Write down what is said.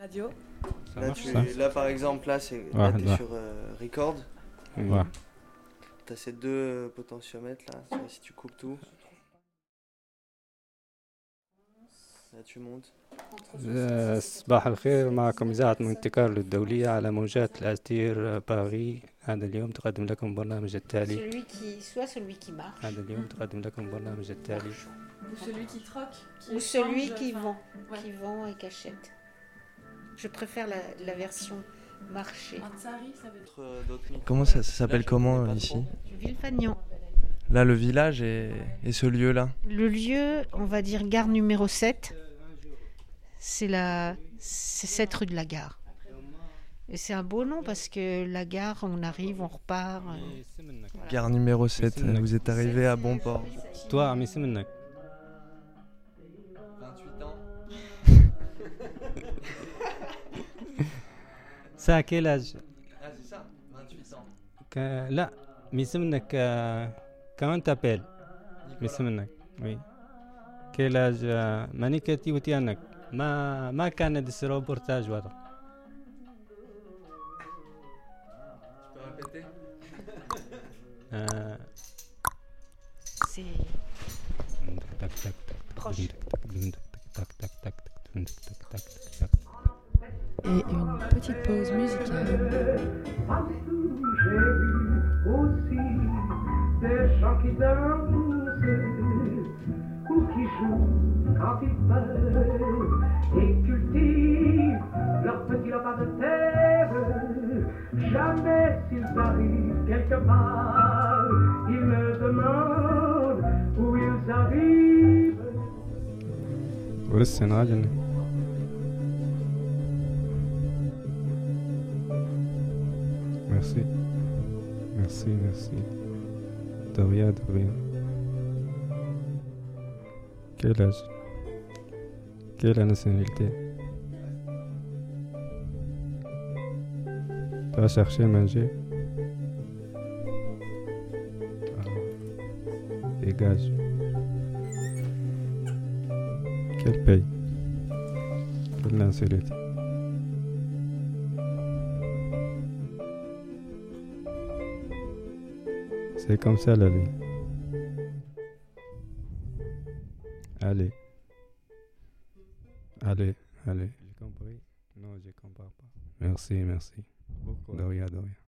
Radio. Ça Là, marche tu- ça là, par exemple, là, c'est Ouais, là, t'es ouais. sur euh, record. Ouais. T'as ces deux euh, potentiomètres là. Tu vois, Si tu coupes tout. Là, tu montes. آه، صباح الخير معكم إذاعة مونتي الدولية على موجات الأستير باري هذا اليوم تقدم لكم برنامج التالي Celui qui, soit celui qui marche, هذا اليوم تقدم لكم برنامج التالي Ou celui qui troque. Qui ou celui échange, qui enfin, vend, ouais. qui vend et qui achète. Je préfère la, la version marché. Euh. Comment ça, s'appelle comment pas ici. Là, le village et, et ce lieu-là. Le lieu, on va dire gare numéro 7. C'est la c'est cette rue de la gare. Et c'est un beau nom parce que la gare, on arrive, on repart. euh, voilà. Gare numéro 7. c'est une- Vous êtes arrivé à bon port. toi ساعة quel âge Ah, c'est ça 28 ans. ك- لا يسمنك كمان تابيل يسمنك وي quel âge آه، ماني كاتي وتيانك ما ما كان دي روبورتاج وهذا Tu peux répéter آه، C'est تك تك تك proche. تك تك تك تك تك تك تك Et une petite pause musicale. J'ai vu aussi des gens qui dansent ou qui jouent quand ils peuvent et cultivent leur petit lopin de terre. Jamais s'ils arrivent quelque part, ils me demandent où ils arrivent. ولسه نعجن Merci. Merci, merci. De rien, de rien. Quel âge? Quelle nationalité? Tu vas chercher à manger Ah. Dégage. Quel pays? Quelle nationalité? C'est comme ça la vie. Allez. Allez, allez. J'ai compris Non, je comprends pas. Merci, merci. De rien, de rien.